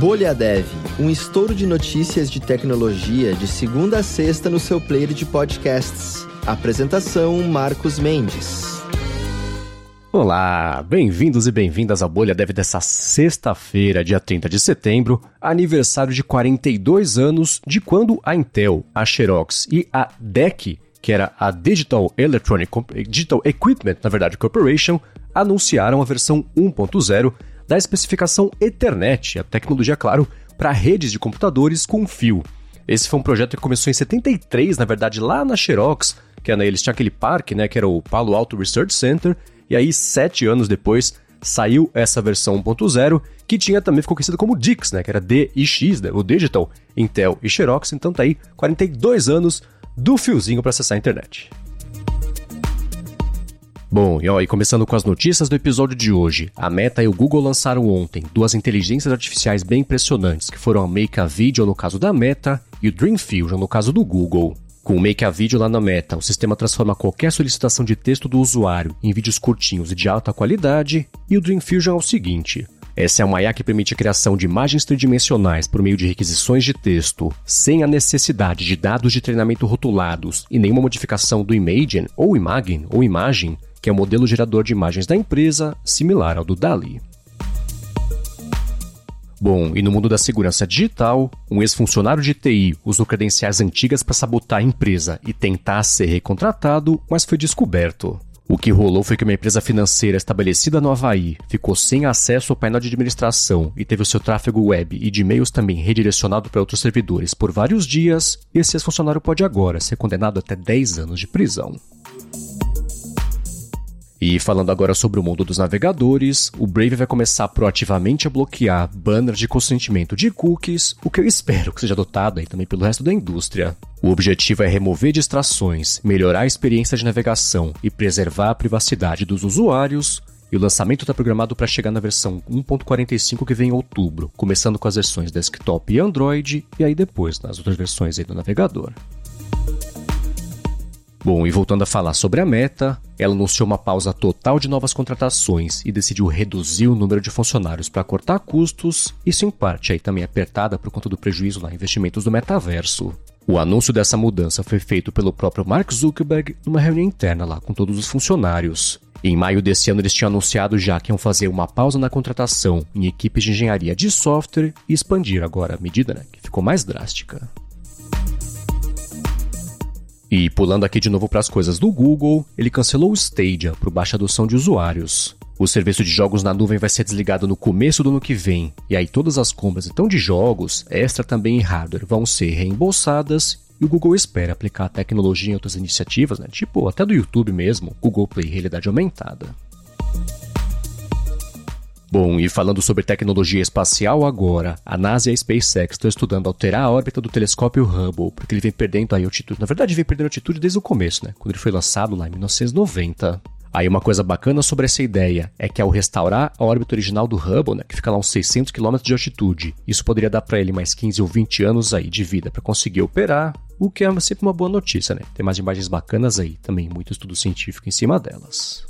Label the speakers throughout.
Speaker 1: Bolha Dev, um estouro de notícias de tecnologia de segunda a sexta no seu player de podcasts. Apresentação Marcos Mendes.
Speaker 2: Olá, bem-vindos e bem-vindas à Bolha Dev dessa sexta-feira, dia 30 de setembro, aniversário de 42 anos de quando a Intel, a Xerox e a DEC, que era a Digital Electronic Digital Equipment, na verdade, Corporation, anunciaram a versão 1.0 da especificação Ethernet, a tecnologia, claro, para redes de computadores com fio. Esse foi um projeto que começou em 73, na verdade, lá na Xerox, que era, eles tinham aquele parque, né, que era o Palo Alto Research Center, e aí, sete anos depois, saiu essa versão 1.0, que tinha também ficou conhecida como DIX, né, que era D e X, né, o Digital, Intel e Xerox, então tá aí 42 anos do fiozinho para acessar a internet. Bom, e, ó, e começando com as notícias do episódio de hoje, a Meta e o Google lançaram ontem duas inteligências artificiais bem impressionantes, que foram a Make a Video no caso da Meta e o Dream Fusion no caso do Google. Com o Make a Video lá na Meta, o sistema transforma qualquer solicitação de texto do usuário em vídeos curtinhos e de alta qualidade, e o Dream Fusion é o seguinte: essa é uma IA que permite a criação de imagens tridimensionais por meio de requisições de texto, sem a necessidade de dados de treinamento rotulados e nenhuma modificação do Imagen ou Imagen ou imagem que é o modelo gerador de imagens da empresa, similar ao do DALI. Bom, e no mundo da segurança digital, um ex-funcionário de TI usou credenciais antigas para sabotar a empresa e tentar ser recontratado, mas foi descoberto. O que rolou foi que uma empresa financeira estabelecida no Havaí ficou sem acesso ao painel de administração e teve o seu tráfego web e de e-mails também redirecionado para outros servidores por vários dias, e esse ex-funcionário pode agora ser condenado até 10 anos de prisão. E falando agora sobre o mundo dos navegadores, o Brave vai começar proativamente a bloquear banners de consentimento de cookies, o que eu espero que seja adotado aí também pelo resto da indústria. O objetivo é remover distrações, melhorar a experiência de navegação e preservar a privacidade dos usuários. E o lançamento está programado para chegar na versão 1.45 que vem em outubro, começando com as versões desktop e Android, e aí depois nas outras versões aí do navegador. Bom, e voltando a falar sobre a Meta, ela anunciou uma pausa total de novas contratações e decidiu reduzir o número de funcionários para cortar custos, isso em parte aí também apertada por conta do prejuízo lá em investimentos do metaverso. O anúncio dessa mudança foi feito pelo próprio Mark Zuckerberg numa reunião interna lá com todos os funcionários. Em maio desse ano, eles tinham anunciado já que iam fazer uma pausa na contratação em equipes de engenharia de software e expandir agora a medida, né, que ficou mais drástica. E pulando aqui de novo para as coisas do Google, ele cancelou o Stadia para baixa adoção de usuários. O serviço de jogos na nuvem vai ser desligado no começo do ano que vem, e aí todas as compras então de jogos, extra também em hardware, vão ser reembolsadas e o Google espera aplicar a tecnologia em outras iniciativas, né? tipo até do YouTube mesmo, Google Play Realidade Aumentada. Bom, e falando sobre tecnologia espacial agora, a NASA e a SpaceX estão estudando alterar a órbita do telescópio Hubble, porque ele vem perdendo aí altitude. Na verdade, vem perdendo altitude desde o começo, né? Quando ele foi lançado lá em 1990. Aí uma coisa bacana sobre essa ideia é que ao restaurar a órbita original do Hubble, né, que fica lá uns 600 km de altitude, isso poderia dar para ele mais 15 ou 20 anos aí de vida para conseguir operar, o que é sempre uma boa notícia, né? Tem mais imagens bacanas aí, também muito estudo científico em cima delas.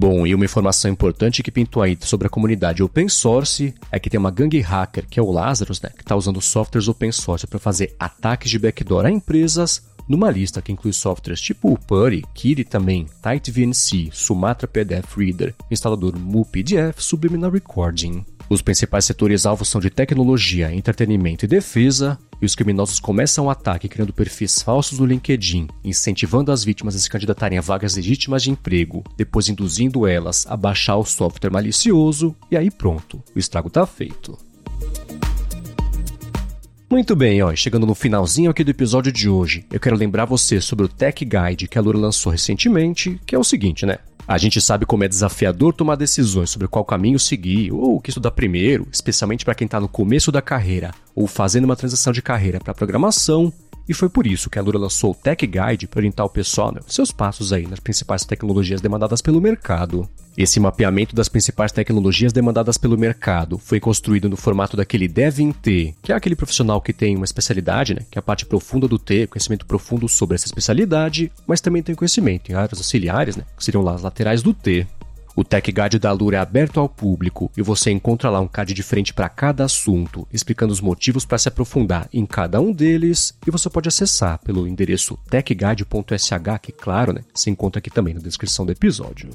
Speaker 2: Bom, e uma informação importante que pintou aí sobre a comunidade open source é que tem uma gangue hacker, que é o Lazarus, né, que está usando softwares open source para fazer ataques de backdoor a empresas, numa lista que inclui softwares tipo Putty, Kiri também, TightVNC, Sumatra PDF Reader, instalador MuPDF, Subliminal Recording. Os principais setores alvos são de tecnologia, entretenimento e defesa, e os criminosos começam o ataque criando perfis falsos no LinkedIn, incentivando as vítimas a se candidatarem a vagas legítimas de emprego, depois induzindo elas a baixar o software malicioso, e aí pronto, o estrago está feito. Muito bem, ó, chegando no finalzinho aqui do episódio de hoje, eu quero lembrar você sobre o Tech Guide que a Lura lançou recentemente, que é o seguinte, né? A gente sabe como é desafiador tomar decisões sobre qual caminho seguir ou o que estudar primeiro, especialmente para quem está no começo da carreira ou fazendo uma transição de carreira para programação. E foi por isso que a Lura lançou o Tech Guide para orientar o pessoal né, seus passos aí nas principais tecnologias demandadas pelo mercado. Esse mapeamento das principais tecnologias demandadas pelo mercado foi construído no formato daquele Dev in T, que é aquele profissional que tem uma especialidade, né, que é a parte profunda do T, conhecimento profundo sobre essa especialidade, mas também tem conhecimento em áreas auxiliares, né, que seriam lá as laterais do T. O Tech Guide da Alura é aberto ao público e você encontra lá um card diferente para cada assunto, explicando os motivos para se aprofundar em cada um deles e você pode acessar pelo endereço techguide.sh, que claro, né, se encontra aqui também na descrição do episódio.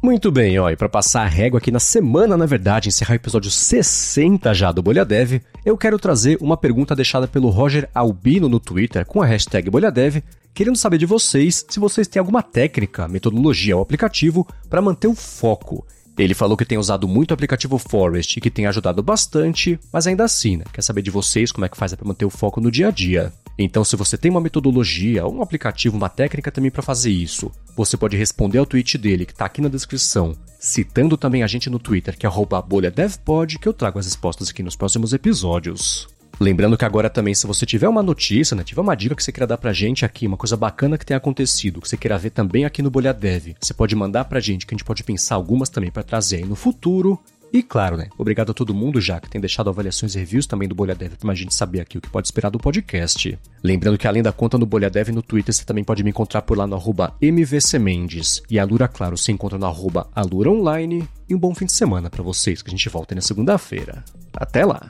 Speaker 2: Muito bem, ó, e para passar a régua aqui na semana, na verdade, encerrar o episódio 60 já do Bolha Dev, eu quero trazer uma pergunta deixada pelo Roger Albino no Twitter com a hashtag BolhaDev, querendo saber de vocês se vocês têm alguma técnica, metodologia ou aplicativo para manter o foco. Ele falou que tem usado muito o aplicativo Forest e que tem ajudado bastante, mas ainda assim, né, quer saber de vocês como é que faz para manter o foco no dia a dia. Então, se você tem uma metodologia, um aplicativo, uma técnica também para fazer isso, você pode responder ao tweet dele, que está aqui na descrição, citando também a gente no Twitter, que é bolhadevpod, que eu trago as respostas aqui nos próximos episódios. Lembrando que agora também, se você tiver uma notícia, né, tiver uma dica que você queira dar pra gente aqui, uma coisa bacana que tenha acontecido, que você queira ver também aqui no Bolha Dev, você pode mandar pra gente, que a gente pode pensar algumas também para trazer aí no futuro. E claro, né? Obrigado a todo mundo já que tem deixado avaliações e reviews também do Bolha Dev pra gente saber aqui o que pode esperar do podcast. Lembrando que além da conta no Bolha Dev no Twitter, você também pode me encontrar por lá no arroba MVCMendes. E a Lura, claro, se encontra no arroba Alura Online. E um bom fim de semana para vocês, que a gente volta na segunda-feira. Até lá!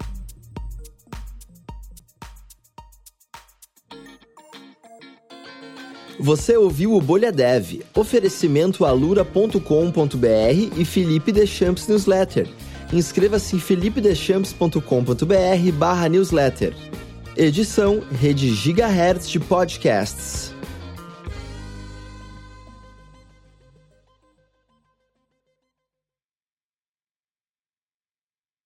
Speaker 1: Você ouviu o Bolha Dev, oferecimento alura.com.br e Felipe Deschamps Newsletter. Inscreva-se em felipedechamps.com.br barra newsletter. Edição Rede Gigahertz de Podcasts.